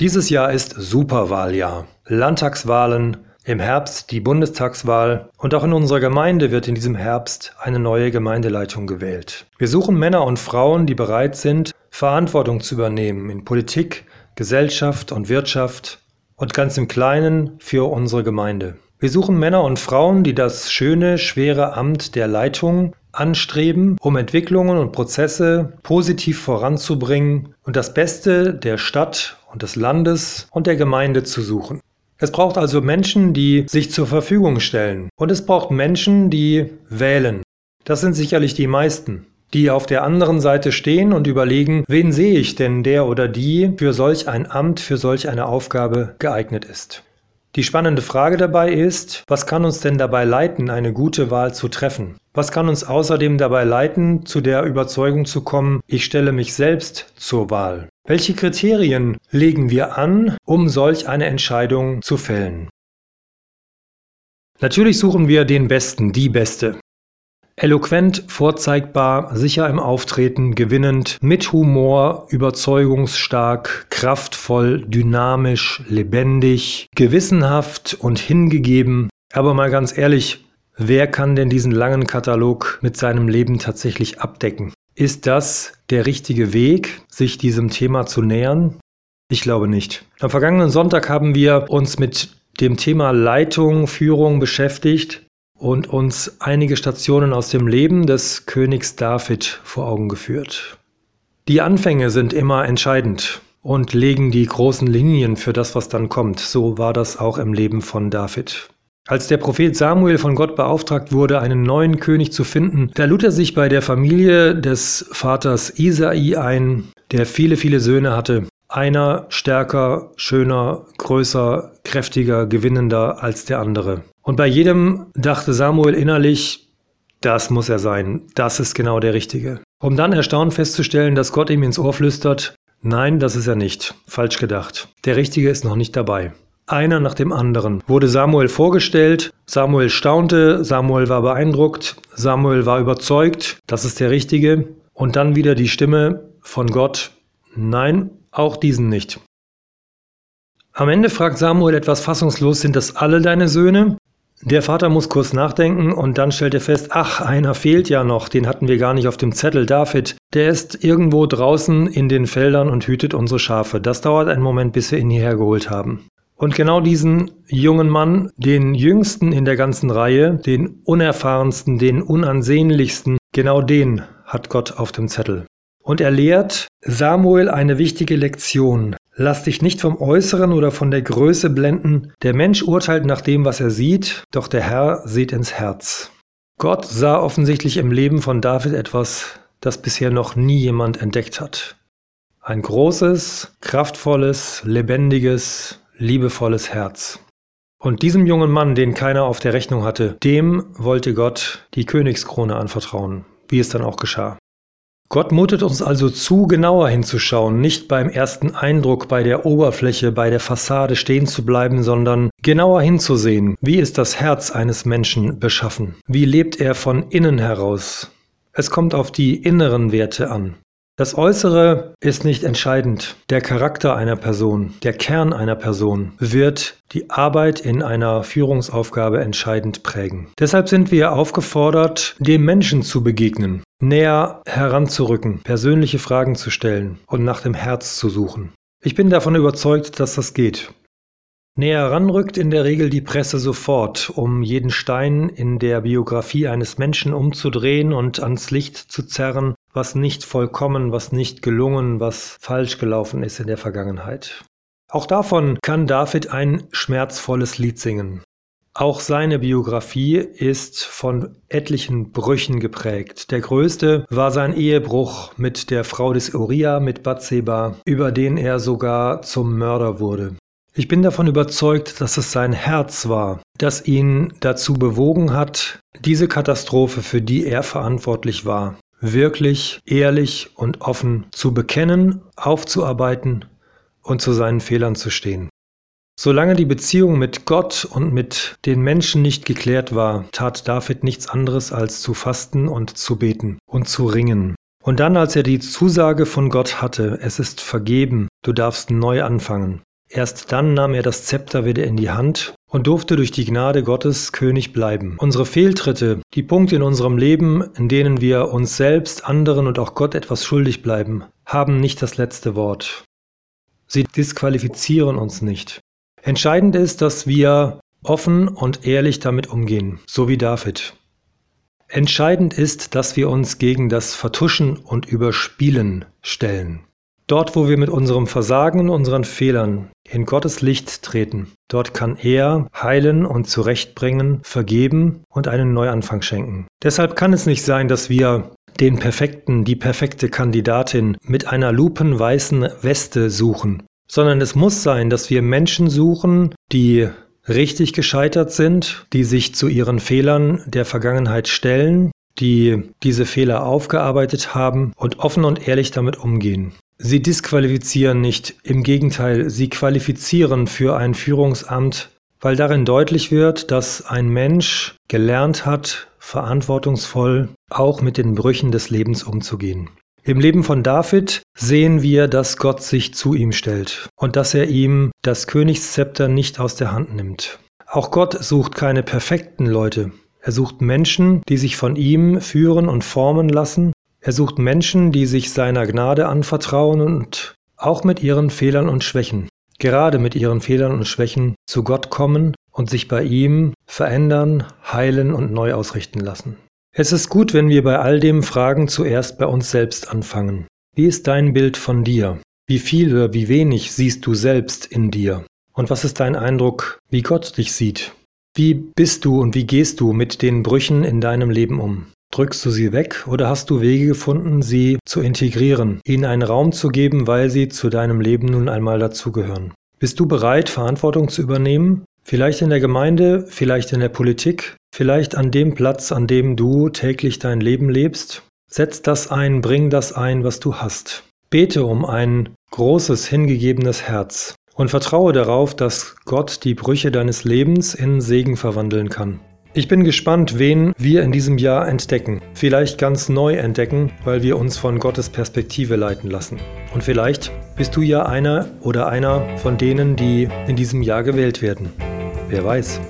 Dieses Jahr ist Superwahljahr. Landtagswahlen, im Herbst die Bundestagswahl und auch in unserer Gemeinde wird in diesem Herbst eine neue Gemeindeleitung gewählt. Wir suchen Männer und Frauen, die bereit sind, Verantwortung zu übernehmen in Politik, Gesellschaft und Wirtschaft und ganz im Kleinen für unsere Gemeinde. Wir suchen Männer und Frauen, die das schöne, schwere Amt der Leitung anstreben, um Entwicklungen und Prozesse positiv voranzubringen und das Beste der Stadt und des Landes und der Gemeinde zu suchen. Es braucht also Menschen, die sich zur Verfügung stellen. Und es braucht Menschen, die wählen. Das sind sicherlich die meisten, die auf der anderen Seite stehen und überlegen, wen sehe ich denn, der oder die für solch ein Amt, für solch eine Aufgabe geeignet ist. Die spannende Frage dabei ist, was kann uns denn dabei leiten, eine gute Wahl zu treffen? Was kann uns außerdem dabei leiten, zu der Überzeugung zu kommen, ich stelle mich selbst zur Wahl? Welche Kriterien legen wir an, um solch eine Entscheidung zu fällen? Natürlich suchen wir den Besten, die Beste. Eloquent, vorzeigbar, sicher im Auftreten, gewinnend, mit Humor, überzeugungsstark, kraftvoll, dynamisch, lebendig, gewissenhaft und hingegeben. Aber mal ganz ehrlich, wer kann denn diesen langen Katalog mit seinem Leben tatsächlich abdecken? Ist das der richtige Weg, sich diesem Thema zu nähern? Ich glaube nicht. Am vergangenen Sonntag haben wir uns mit dem Thema Leitung, Führung beschäftigt und uns einige Stationen aus dem Leben des Königs David vor Augen geführt. Die Anfänge sind immer entscheidend und legen die großen Linien für das, was dann kommt. So war das auch im Leben von David. Als der Prophet Samuel von Gott beauftragt wurde, einen neuen König zu finden, da lud er sich bei der Familie des Vaters Isai ein, der viele, viele Söhne hatte. Einer stärker, schöner, größer, kräftiger, gewinnender als der andere. Und bei jedem dachte Samuel innerlich, das muss er sein, das ist genau der Richtige. Um dann erstaunt festzustellen, dass Gott ihm ins Ohr flüstert, nein, das ist er nicht, falsch gedacht. Der Richtige ist noch nicht dabei. Einer nach dem anderen wurde Samuel vorgestellt, Samuel staunte, Samuel war beeindruckt, Samuel war überzeugt, das ist der Richtige, und dann wieder die Stimme von Gott, nein, auch diesen nicht. Am Ende fragt Samuel etwas fassungslos, sind das alle deine Söhne? Der Vater muss kurz nachdenken und dann stellt er fest, ach, einer fehlt ja noch, den hatten wir gar nicht auf dem Zettel, David. Der ist irgendwo draußen in den Feldern und hütet unsere Schafe. Das dauert einen Moment, bis wir ihn hierher geholt haben. Und genau diesen jungen Mann, den jüngsten in der ganzen Reihe, den unerfahrensten, den unansehnlichsten, genau den hat Gott auf dem Zettel. Und er lehrt Samuel eine wichtige Lektion. Lass dich nicht vom Äußeren oder von der Größe blenden. Der Mensch urteilt nach dem, was er sieht, doch der Herr sieht ins Herz. Gott sah offensichtlich im Leben von David etwas, das bisher noch nie jemand entdeckt hat. Ein großes, kraftvolles, lebendiges, liebevolles Herz. Und diesem jungen Mann, den keiner auf der Rechnung hatte, dem wollte Gott die Königskrone anvertrauen, wie es dann auch geschah. Gott mutet uns also zu, genauer hinzuschauen, nicht beim ersten Eindruck, bei der Oberfläche, bei der Fassade stehen zu bleiben, sondern genauer hinzusehen, wie ist das Herz eines Menschen beschaffen, wie lebt er von innen heraus. Es kommt auf die inneren Werte an. Das Äußere ist nicht entscheidend. Der Charakter einer Person, der Kern einer Person wird die Arbeit in einer Führungsaufgabe entscheidend prägen. Deshalb sind wir aufgefordert, dem Menschen zu begegnen, näher heranzurücken, persönliche Fragen zu stellen und nach dem Herz zu suchen. Ich bin davon überzeugt, dass das geht. Näher ranrückt in der Regel die Presse sofort, um jeden Stein in der Biografie eines Menschen umzudrehen und ans Licht zu zerren, was nicht vollkommen, was nicht gelungen, was falsch gelaufen ist in der Vergangenheit. Auch davon kann David ein schmerzvolles Lied singen. Auch seine Biografie ist von etlichen Brüchen geprägt. Der größte war sein Ehebruch mit der Frau des Uriah, mit Bathseba, über den er sogar zum Mörder wurde. Ich bin davon überzeugt, dass es sein Herz war, das ihn dazu bewogen hat, diese Katastrophe, für die er verantwortlich war, wirklich ehrlich und offen zu bekennen, aufzuarbeiten und zu seinen Fehlern zu stehen. Solange die Beziehung mit Gott und mit den Menschen nicht geklärt war, tat David nichts anderes als zu fasten und zu beten und zu ringen. Und dann, als er die Zusage von Gott hatte, es ist vergeben, du darfst neu anfangen. Erst dann nahm er das Zepter wieder in die Hand und durfte durch die Gnade Gottes König bleiben. Unsere Fehltritte, die Punkte in unserem Leben, in denen wir uns selbst, anderen und auch Gott etwas schuldig bleiben, haben nicht das letzte Wort. Sie disqualifizieren uns nicht. Entscheidend ist, dass wir offen und ehrlich damit umgehen, so wie David. Entscheidend ist, dass wir uns gegen das Vertuschen und Überspielen stellen. Dort, wo wir mit unserem Versagen und unseren Fehlern in Gottes Licht treten, dort kann er heilen und zurechtbringen, vergeben und einen Neuanfang schenken. Deshalb kann es nicht sein, dass wir den perfekten, die perfekte Kandidatin mit einer lupenweißen Weste suchen, sondern es muss sein, dass wir Menschen suchen, die richtig gescheitert sind, die sich zu ihren Fehlern der Vergangenheit stellen, die diese Fehler aufgearbeitet haben und offen und ehrlich damit umgehen. Sie disqualifizieren nicht, im Gegenteil, sie qualifizieren für ein Führungsamt, weil darin deutlich wird, dass ein Mensch gelernt hat, verantwortungsvoll auch mit den Brüchen des Lebens umzugehen. Im Leben von David sehen wir, dass Gott sich zu ihm stellt und dass er ihm das Königszepter nicht aus der Hand nimmt. Auch Gott sucht keine perfekten Leute. Er sucht Menschen, die sich von ihm führen und formen lassen. Er sucht Menschen, die sich seiner Gnade anvertrauen und auch mit ihren Fehlern und Schwächen, gerade mit ihren Fehlern und Schwächen zu Gott kommen und sich bei ihm verändern, heilen und neu ausrichten lassen. Es ist gut, wenn wir bei all dem Fragen zuerst bei uns selbst anfangen. Wie ist dein Bild von dir? Wie viel oder wie wenig siehst du selbst in dir? Und was ist dein Eindruck, wie Gott dich sieht? Wie bist du und wie gehst du mit den Brüchen in deinem Leben um? Drückst du sie weg oder hast du Wege gefunden, sie zu integrieren, ihnen einen Raum zu geben, weil sie zu deinem Leben nun einmal dazugehören? Bist du bereit, Verantwortung zu übernehmen? Vielleicht in der Gemeinde, vielleicht in der Politik, vielleicht an dem Platz, an dem du täglich dein Leben lebst. Setz das ein, bring das ein, was du hast. Bete um ein großes, hingegebenes Herz und vertraue darauf, dass Gott die Brüche deines Lebens in Segen verwandeln kann. Ich bin gespannt, wen wir in diesem Jahr entdecken. Vielleicht ganz neu entdecken, weil wir uns von Gottes Perspektive leiten lassen. Und vielleicht bist du ja einer oder einer von denen, die in diesem Jahr gewählt werden. Wer weiß.